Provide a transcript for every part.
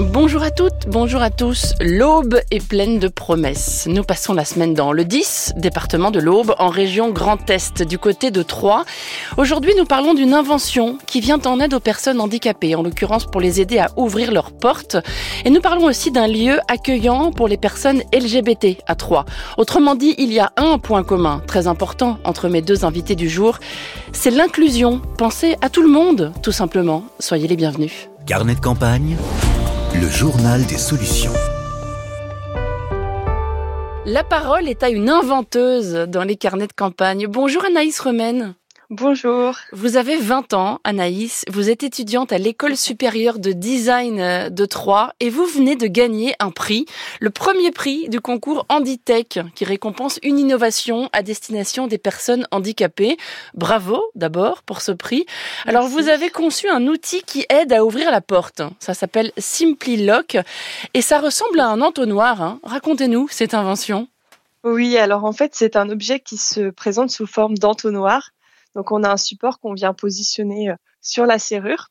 Bonjour à toutes, bonjour à tous. L'Aube est pleine de promesses. Nous passons la semaine dans le 10, département de l'Aube, en région Grand Est, du côté de Troyes. Aujourd'hui, nous parlons d'une invention qui vient en aide aux personnes handicapées, en l'occurrence pour les aider à ouvrir leurs portes. Et nous parlons aussi d'un lieu accueillant pour les personnes LGBT à Troyes. Autrement dit, il y a un point commun très important entre mes deux invités du jour, c'est l'inclusion. Pensez à tout le monde, tout simplement. Soyez les bienvenus. Carnet de campagne, le journal des solutions. La parole est à une inventeuse dans les carnets de campagne. Bonjour Anaïs Romaine. Bonjour. Vous avez 20 ans, Anaïs. Vous êtes étudiante à l'école supérieure de design euh, de Troyes et vous venez de gagner un prix, le premier prix du concours Handitech qui récompense une innovation à destination des personnes handicapées. Bravo d'abord pour ce prix. Alors vous avez conçu un outil qui aide à ouvrir la porte. Ça s'appelle Simply Lock et ça ressemble à un entonnoir. hein. Racontez-nous cette invention. Oui, alors en fait, c'est un objet qui se présente sous forme d'entonnoir. Donc on a un support qu'on vient positionner euh, sur la serrure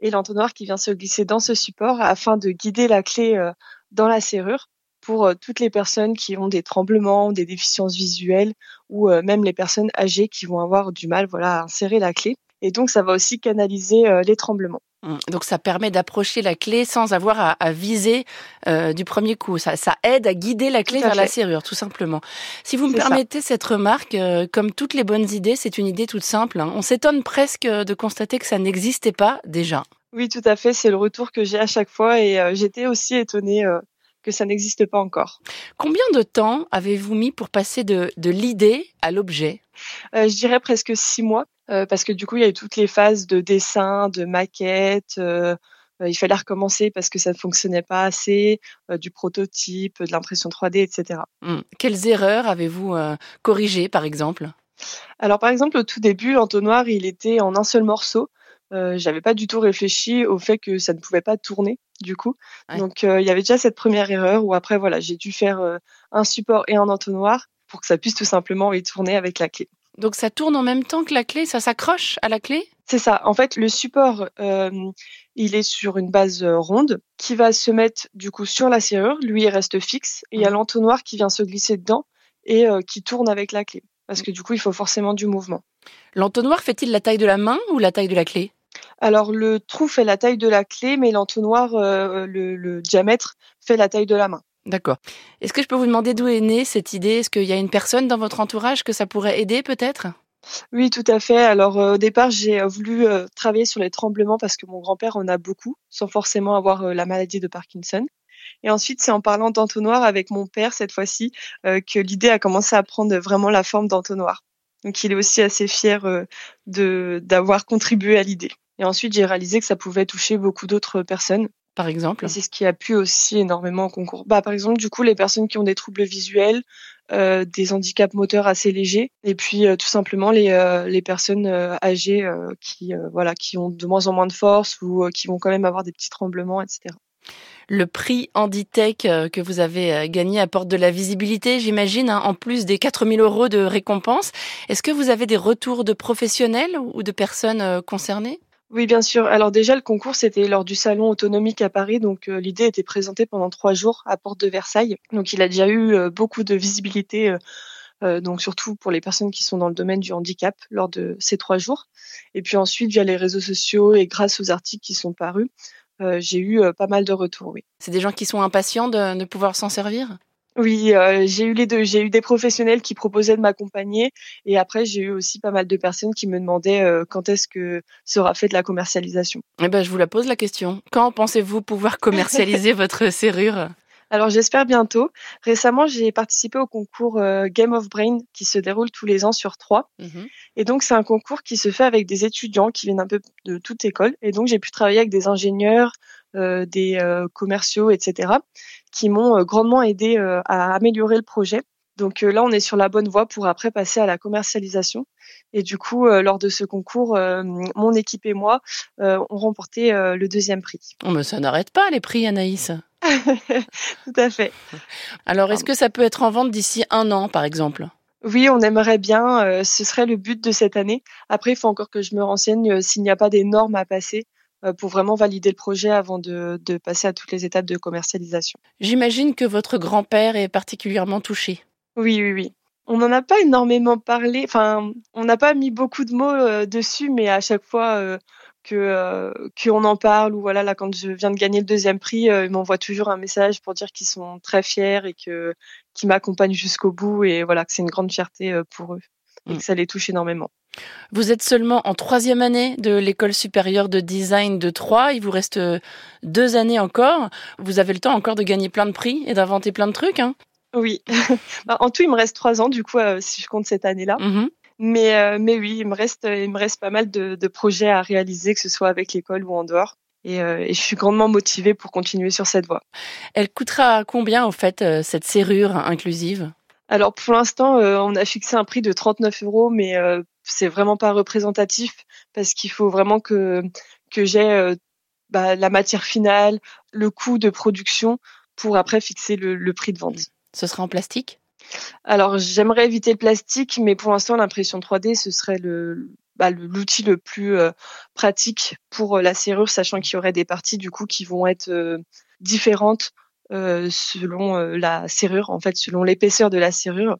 et l'entonnoir qui vient se glisser dans ce support afin de guider la clé euh, dans la serrure pour euh, toutes les personnes qui ont des tremblements, des déficiences visuelles ou même les personnes âgées qui vont avoir du mal voilà, à insérer la clé. Et donc ça va aussi canaliser les tremblements. Hum, Donc ça permet d'approcher la clé sans avoir à, à viser euh, du premier coup. Ça, ça aide à guider la clé vers la serrure, tout simplement. Si vous me ça. permettez cette remarque, euh, comme toutes les bonnes idées, c'est une idée toute simple. hein. On s'étonne presque de constater que ça n'existait pas déjà. Oui, tout à fait, c'est le retour que j'ai à chaque fois et euh, j'étais aussi étonnée euh, que ça n'existe pas encore. Combien de temps avez-vous mis pour passer de, de l'idée à l'objet? Euh, je dirais presque six mois, euh, parce que du coup, il y a eu toutes les phases de dessin, de maquette. euh, euh, il fallait recommencer parce que ça ne fonctionnait pas assez, euh, du prototype, de l'impression 3D, etc. Hum, Quelles erreurs avez-vous euh, corrigées, par exemple? Alors, par exemple, au tout début, l'entonnoir, il était en un seul morceau. Euh, J'avais pas du tout réfléchi au fait que ça ne pouvait pas tourner, du coup. Ouais. Donc, euh, il y avait déjà cette première erreur où après, voilà, j'ai dû faire euh, un support et un entonnoir pour que ça puisse tout simplement y tourner avec la clé. Donc ça tourne en même temps que la clé, ça s'accroche à la clé? C'est ça. En fait, le support, euh, il est sur une base euh, ronde qui va se mettre du coup sur la serrure. Lui, il reste fixe. Et il y a Mhm. l'entonnoir qui vient se glisser dedans et euh, qui tourne avec la clé. Parce que du coup, il faut forcément du mouvement. L'entonnoir fait-il la taille de la main ou la taille de la clé? Alors, le trou fait la taille de la clé, mais l'entonnoir, euh, le, le diamètre, fait la taille de la main. D'accord. Est-ce que je peux vous demander d'où est née cette idée? Est-ce qu'il y a une personne dans votre entourage que ça pourrait aider peut-être? Oui, tout à fait. Alors, euh, au départ, j'ai euh, voulu euh, travailler sur les tremblements parce que mon grand-père en a beaucoup, sans forcément avoir la maladie de Parkinson. Et ensuite, c'est en parlant d'entonnoir avec mon père cette fois-ci que l'idée a commencé à prendre vraiment la forme d'entonnoir. Donc, il est aussi assez fier de d'avoir contribué à l'idée. Et ensuite, j'ai réalisé que ça pouvait toucher beaucoup d'autres personnes. Par exemple Et c'est ce qui a plu aussi énormément au concours. Bah, par exemple, du coup, les personnes qui ont des troubles visuels, euh, des handicaps moteurs assez légers, et puis euh, tout simplement les, euh, les personnes euh, âgées euh, qui, euh, voilà, qui ont de moins en moins de force ou euh, qui vont quand même avoir des petits tremblements, etc. Le prix Handitech que vous avez gagné apporte de la visibilité, j'imagine, hein, en plus des 4000 euros de récompense. Est-ce que vous avez des retours de professionnels ou de personnes concernées? Oui, bien sûr. Alors déjà, le concours, c'était lors du salon autonomique à Paris. Donc euh, l'idée était présentée pendant trois jours à Porte de Versailles. Donc il a déjà eu euh, beaucoup de visibilité, euh, donc surtout pour les personnes qui sont dans le domaine du handicap lors de ces trois jours. Et puis ensuite, via les réseaux sociaux et grâce aux articles qui sont parus, j'ai eu pas mal de retours, oui. C'est des gens qui sont impatients de, de pouvoir s'en servir? Oui, euh, j'ai eu les deux. J'ai eu des professionnels qui proposaient de m'accompagner et après j'ai eu aussi pas mal de personnes qui me demandaient euh, quand est-ce que sera fait de la commercialisation. Eh ben, je vous la pose la question. Quand pensez-vous pouvoir commercialiser votre serrure? Alors j'espère bientôt. Récemment, j'ai participé au concours euh, Game of Brain qui se déroule tous les ans sur trois. Mhm. Et donc c'est un concours qui se fait avec des étudiants qui viennent un peu de toute école. Et donc j'ai pu travailler avec des ingénieurs, euh, des euh, commerciaux, etc. qui m'ont euh, grandement aidé euh, à améliorer le projet. Donc euh, là, on est sur la bonne voie pour après passer à la commercialisation. Et du coup, euh, lors de ce concours, euh, mon équipe et moi euh, ont remporté le deuxième prix. Oh, mais ça n'arrête pas les prix, Anaïs. Tout à fait. Alors, est-ce que ça peut être en vente d'ici un an, par exemple? Oui, on aimerait bien. ce serait le but de cette année. Après, il faut encore que je me renseigne s'il n'y a pas des normes à passer pour vraiment valider le projet avant de, de passer à toutes les étapes de commercialisation. J'imagine que votre grand-père est particulièrement touché. Oui, oui, oui. On n'en a pas énormément parlé. Enfin, on n'a pas mis beaucoup de mots dessus, mais à chaque fois, que euh, qu'on en parle ou voilà là quand je viens de gagner le deuxième prix euh, ils m'envoient toujours un message pour dire qu'ils sont très fiers et que qu'ils m'accompagnent jusqu'au bout et voilà que c'est une grande fierté euh, pour eux et que mm. ça les touche énormément. Vous êtes seulement en troisième année de l'école supérieure de design de Troyes. Il vous reste deux années encore. Vous avez le temps encore de gagner plein de prix et d'inventer plein de trucs. Hein oui. Bah, en tout, il me reste trois ans, du coup, si je compte cette année-là. Mm-hmm. Mais, euh, mais oui, il me reste, il me reste pas mal de, de projets à réaliser, que ce soit avec l'école ou en dehors. Et, euh, et, je suis grandement motivée pour continuer sur cette voie. Elle coûtera combien en fait euh, cette serrure inclusive? Alors pour l'instant, on a fixé un prix de 39 euros, mais c'est vraiment pas représentatif parce qu'il faut vraiment que que j'ai bah, la matière finale, le coût de production pour après fixer le, le prix de vente. Ce sera en plastique? Alors, j'aimerais éviter le plastique, mais pour l'instant, l'impression 3D, ce serait le bah, l'outil le plus euh, pratique pour euh, la serrure, sachant qu'il y aurait des parties du coup qui vont être euh, différentes selon la serrure, en fait, selon l'épaisseur de la serrure.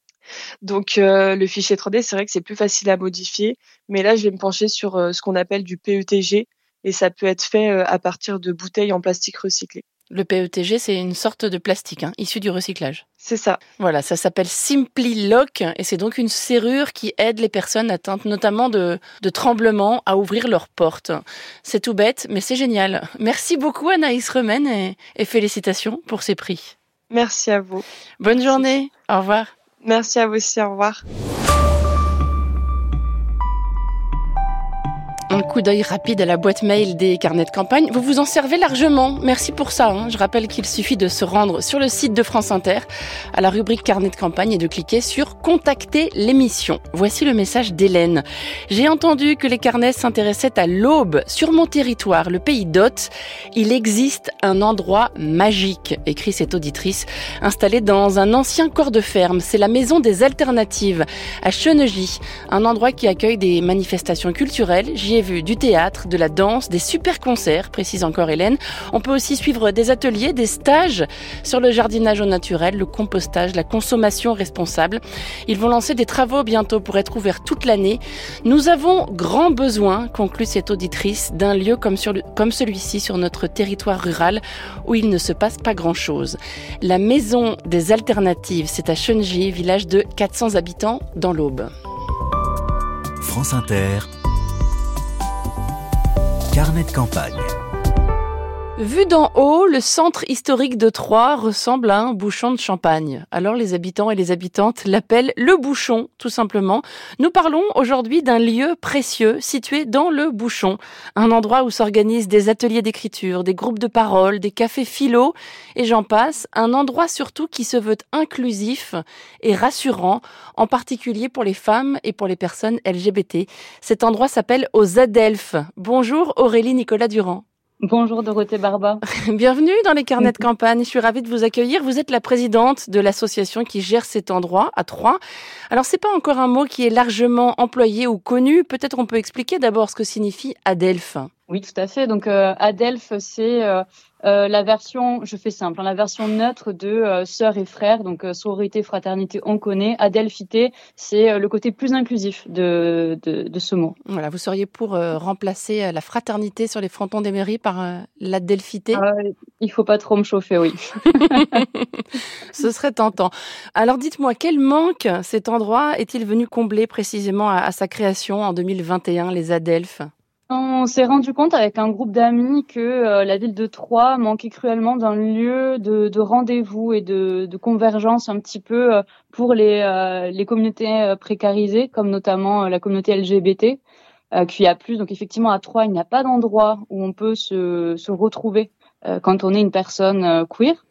Donc, le fichier 3D, c'est vrai que c'est plus facile à modifier, mais là, je vais me pencher sur ce qu'on appelle du PETG, et ça peut être fait à partir de bouteilles en plastique recyclé. Le PETG, c'est une sorte de plastique hein, issu du recyclage. C'est ça. Voilà, ça s'appelle Simply Lock et c'est donc une serrure qui aide les personnes atteintes notamment de, de tremblements à ouvrir leurs portes. C'est tout bête, mais c'est génial. Merci beaucoup Anaïs Remen et, et félicitations pour ces prix. Merci à vous. Bonne journée. Au revoir. Merci à vous aussi. Au revoir. Coup d'œil rapide à la boîte mail des carnets de campagne. Vous vous en servez largement. Merci pour ça. Hein. Je rappelle qu'il suffit de se rendre sur le site de France Inter, à la rubrique carnet de campagne et de cliquer sur Contacter l'émission. Voici le message d'Hélène. J'ai entendu que les carnets s'intéressaient à l'aube. Sur mon territoire, le pays d'Hôte, il existe un endroit magique, écrit cette auditrice, installé dans un ancien corps de ferme. C'est la maison des alternatives à Chenegy, un endroit qui accueille des manifestations culturelles. J'y vu du théâtre, de la danse, des super concerts, précise encore Hélène. On peut aussi suivre des ateliers, des stages sur le jardinage au naturel, le compostage, la consommation responsable. Ils vont lancer des travaux bientôt pour être ouverts toute l'année. Nous avons grand besoin, conclut cette auditrice, d'un lieu comme, celui-ci sur notre territoire rural où il ne se passe pas grand-chose. La maison des alternatives, c'est à Chenji, village de 400 habitants dans l'Aube. France Inter, Carnet de campagne. Vu d'en haut, le centre historique de Troyes ressemble à un bouchon de champagne. Alors les habitants et les habitantes l'appellent le bouchon, tout simplement. Nous parlons aujourd'hui d'un lieu précieux situé dans le bouchon, un endroit où s'organisent des ateliers d'écriture, des groupes de parole, des cafés philo, et j'en passe, un endroit surtout qui se veut inclusif et rassurant, en particulier pour les femmes et pour les personnes LGBT. Cet endroit s'appelle aux Adelphes. Bonjour Aurélie Nicolas Durand. Bonjour Dorothée Barba. Bienvenue dans les carnets de campagne. Je suis ravie de vous accueillir. Vous êtes la présidente de l'association qui gère cet endroit à Troyes. Alors c'est pas encore un mot qui est largement employé ou connu. Peut-être on peut expliquer d'abord ce que signifie Adelphes. Oui, tout à fait. Donc euh, Adelphes, c'est euh, euh, la version, je fais simple, hein, la version neutre de euh, sœurs et frères, donc euh, sororité, fraternité, on connaît. Adelphité, c'est le côté plus inclusif de, de, de, ce mot. Voilà, vous seriez pour remplacer la fraternité sur les frontons des mairies par l'adelphité? Ah, Il faut pas trop me chauffer, oui. Ce serait tentant. Alors dites-moi, quel manque cet endroit est-il venu combler précisément à, à sa création en 2021, les Adelphes? On s'est rendu compte avec un groupe d'amis que euh, la ville de Troyes manquait cruellement d'un lieu de, rendez-vous et de, convergence un petit peu euh, pour les, euh, communautés précarisées, comme notamment la communauté LGBT, qui a plus. Donc effectivement, à Troyes, il n'y a pas d'endroit où on peut se, se retrouver quand on est une personne queer.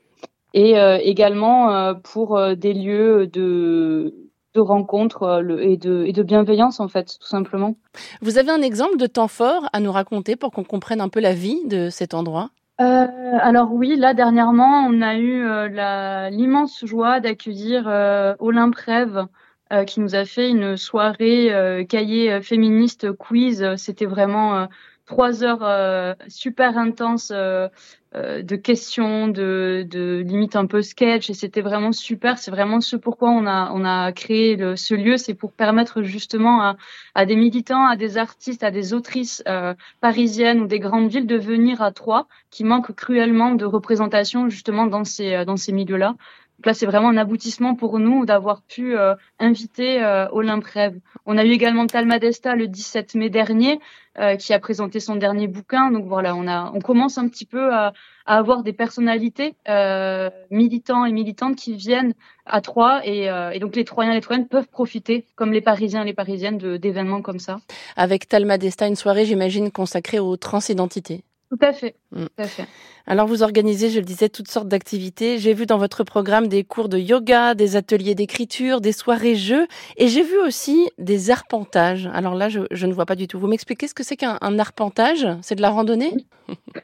Et également pour des lieux de de rencontres euh, et, de, et de bienveillance, en fait, tout simplement. Vous avez un exemple de temps fort à nous raconter pour qu'on comprenne un peu la vie de cet endroit? Euh, alors oui, là dernièrement, on a eu euh, l'immense joie d'accueillir Olympe Rêve, qui nous a fait une soirée cahier féministe quiz. C'était vraiment trois heures super intenses euh, de questions, de, de limite un peu sketch, et c'était vraiment super. C'est vraiment ce pourquoi on a on a créé le, ce lieu, c'est pour permettre justement à, à, des militants, à des artistes, à des autrices euh, parisiennes ou des grandes villes de venir à Troyes, qui manquent cruellement de représentation justement dans ces euh, dans ces milieux-là. Donc là, c'est vraiment un aboutissement pour nous d'avoir pu euh, inviter euh, Olympe Rêve. On a eu également Talma Desta le 17 mai dernier, euh, qui a présenté son dernier bouquin. Donc voilà, on, a, on commence un petit peu à, avoir des personnalités euh, militants et militantes qui viennent à Troyes. Et, et, donc les Troyens et les Troyennes peuvent profiter, comme les Parisiens et les Parisiennes, d'événements comme ça. Avec Talma Desta, une soirée, j'imagine, consacrée aux transidentités. Tout à fait. Mm. Tout à fait. Alors vous organisez, je le disais, toutes sortes d'activités. J'ai vu dans votre programme des cours de yoga, des ateliers d'écriture, des soirées jeux, et j'ai vu aussi des arpentages. Alors là, je, je, ne vois pas du tout. Vous m'expliquez ce que c'est qu'un arpentage? C'est de la randonnée?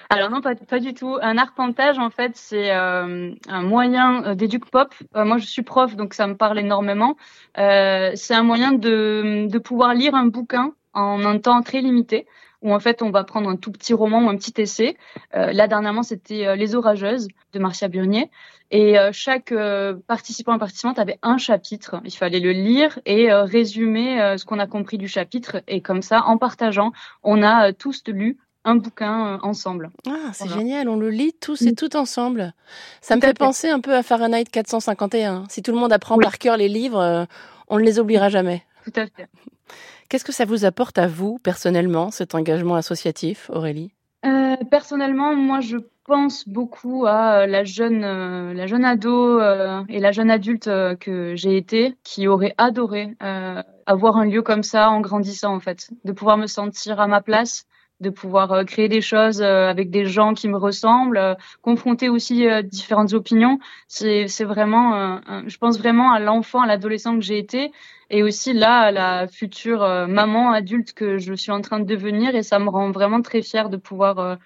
Alors non, pas, pas, du tout. Un arpentage, en fait, c'est euh, un moyen euh, d'éduc pop. Euh, moi, je suis prof, donc ça me parle énormément. Euh, c'est un moyen de, de pouvoir lire un bouquin en un temps très limité où en fait on va prendre un tout petit roman ou un petit essai. Euh, là dernièrement c'était euh, Les Orageuses de Marcia Burnier et euh, chaque euh, participant et participante avait un chapitre. Il fallait le lire et résumer ce qu'on a compris du chapitre et comme ça en partageant on a tous lu un bouquin ensemble. Ah, c'est voilà. génial, on le lit tous et toutes ensemble. Ça tout me fait, fait penser un peu à Fahrenheit 451. Si tout le monde apprend oui. par cœur les livres, on ne les oubliera jamais. Tout à fait. Qu'est-ce que ça vous apporte à vous, personnellement, cet engagement associatif, Aurélie? Euh, Personnellement, moi, je pense beaucoup à la jeune, euh, la jeune ado euh, et la jeune adulte euh, que j'ai été, qui aurait adoré euh, avoir un lieu comme ça en grandissant, en fait, de pouvoir me sentir à ma place, de pouvoir créer des choses avec des gens qui me ressemblent, confronter aussi différentes opinions. C'est vraiment, je pense vraiment à l'enfant, à l'adolescent que j'ai été, et aussi là à la future maman adulte que je suis en train de devenir, et ça me rend vraiment très fière de pouvoir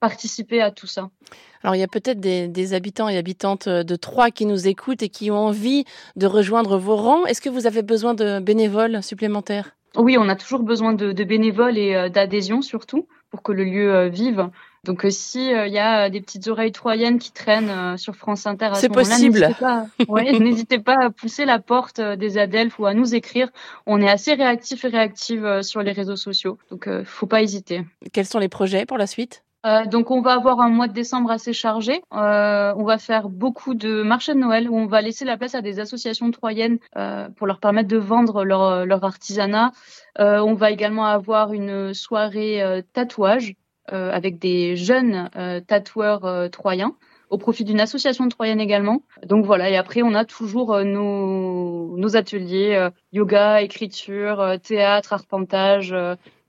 participer à tout ça. Alors il y a peut-être des, des, habitants et habitantes de Troyes qui nous écoutent et qui ont envie de rejoindre vos rangs. Est-ce que vous avez besoin de bénévoles supplémentaires? Oui, on a toujours besoin de, de bénévoles et euh, d'adhésion surtout pour que le lieu euh, vive. Donc euh, si il y a des petites oreilles troyennes qui traînent sur France Inter, c'est possible. N'hésitez pas, ouais, pas à pousser la porte des Adelphes ou à nous écrire. On est assez réactifs et réactifs sur les réseaux sociaux, donc faut pas hésiter. Quels sont les projets pour la suite? Euh, donc on va avoir un mois de décembre assez chargé. Euh, on va faire beaucoup de marchés de Noël où on va laisser la place à des associations troyennes euh, pour leur permettre de vendre leur, leur artisanat. Euh, on va également avoir une soirée euh, tatouage avec des jeunes tatoueurs troyens au profit d'une association troyenne également. Donc voilà, et après on a toujours nos, nos ateliers yoga, écriture, théâtre, arpentage,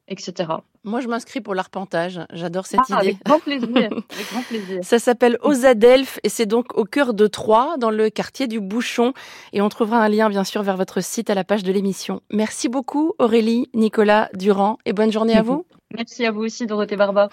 etc. Moi, je m'inscris pour l'arpentage. J'adore cette ah, idée. Avec grand plaisir. avec grand plaisir. Ça s'appelle Aux Adelphes et c'est donc au cœur de Troyes, dans le quartier du Bouchon. Et on trouvera un lien, bien sûr, vers votre site à la page de l'émission. Merci beaucoup, Aurélie, Nicolas, Durand, et bonne journée à vous. Merci à vous aussi, Dorothée Barba.